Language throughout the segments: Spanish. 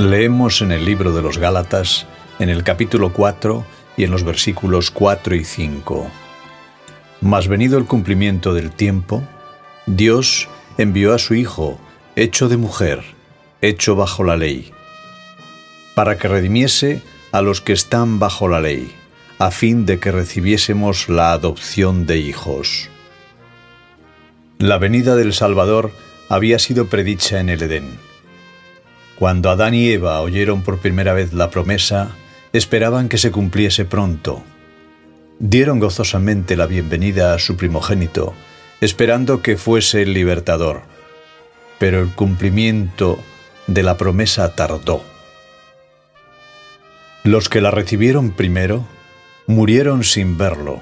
Leemos en el libro de los Gálatas, en el capítulo 4 y en los versículos 4 y 5. Mas venido el cumplimiento del tiempo, Dios envió a su Hijo, hecho de mujer, hecho bajo la ley, para que redimiese a los que están bajo la ley, a fin de que recibiésemos la adopción de hijos. La venida del Salvador había sido predicha en el Edén. Cuando Adán y Eva oyeron por primera vez la promesa, esperaban que se cumpliese pronto. Dieron gozosamente la bienvenida a su primogénito, esperando que fuese el libertador. Pero el cumplimiento de la promesa tardó. Los que la recibieron primero murieron sin verlo.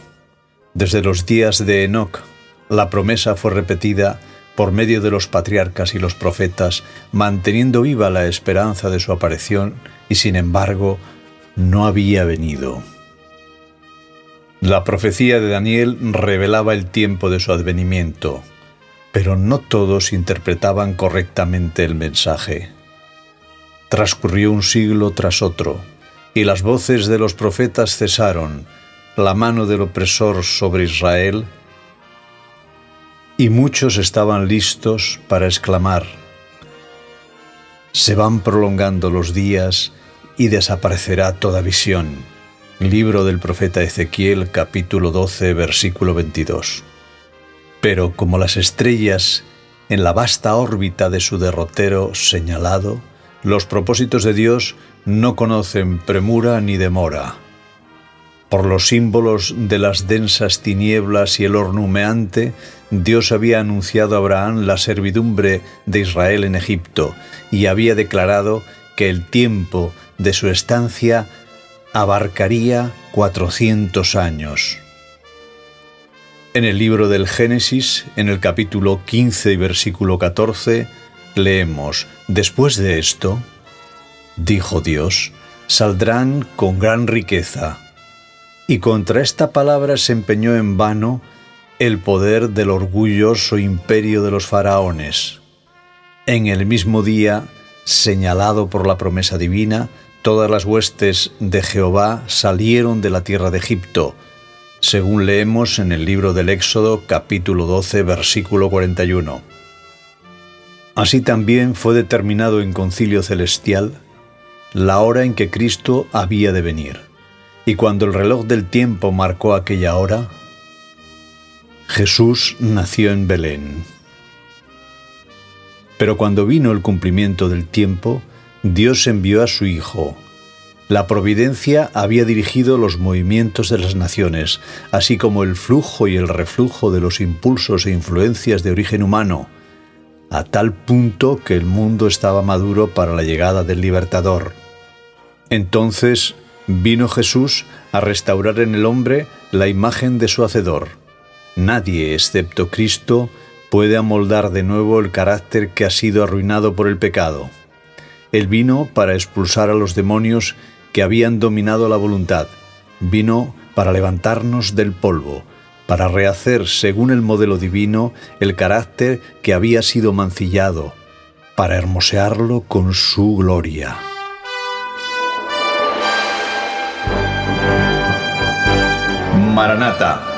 Desde los días de Enoc, la promesa fue repetida por medio de los patriarcas y los profetas, manteniendo viva la esperanza de su aparición, y sin embargo no había venido. La profecía de Daniel revelaba el tiempo de su advenimiento, pero no todos interpretaban correctamente el mensaje. Transcurrió un siglo tras otro, y las voces de los profetas cesaron, la mano del opresor sobre Israel, y muchos estaban listos para exclamar, se van prolongando los días y desaparecerá toda visión. Libro del profeta Ezequiel capítulo 12 versículo 22. Pero como las estrellas en la vasta órbita de su derrotero señalado, los propósitos de Dios no conocen premura ni demora. Por los símbolos de las densas tinieblas y el horno humeante, Dios había anunciado a Abraham la servidumbre de Israel en Egipto y había declarado que el tiempo de su estancia abarcaría cuatrocientos años. En el libro del Génesis, en el capítulo 15 y versículo 14, leemos, Después de esto, dijo Dios, saldrán con gran riqueza. Y contra esta palabra se empeñó en vano el poder del orgulloso imperio de los faraones. En el mismo día, señalado por la promesa divina, todas las huestes de Jehová salieron de la tierra de Egipto, según leemos en el libro del Éxodo capítulo 12 versículo 41. Así también fue determinado en concilio celestial la hora en que Cristo había de venir. Y cuando el reloj del tiempo marcó aquella hora, Jesús nació en Belén. Pero cuando vino el cumplimiento del tiempo, Dios envió a su Hijo. La providencia había dirigido los movimientos de las naciones, así como el flujo y el reflujo de los impulsos e influencias de origen humano, a tal punto que el mundo estaba maduro para la llegada del libertador. Entonces vino Jesús a restaurar en el hombre la imagen de su Hacedor. Nadie, excepto Cristo, puede amoldar de nuevo el carácter que ha sido arruinado por el pecado. Él vino para expulsar a los demonios que habían dominado la voluntad. Vino para levantarnos del polvo, para rehacer según el modelo divino el carácter que había sido mancillado, para hermosearlo con su gloria. Maranata.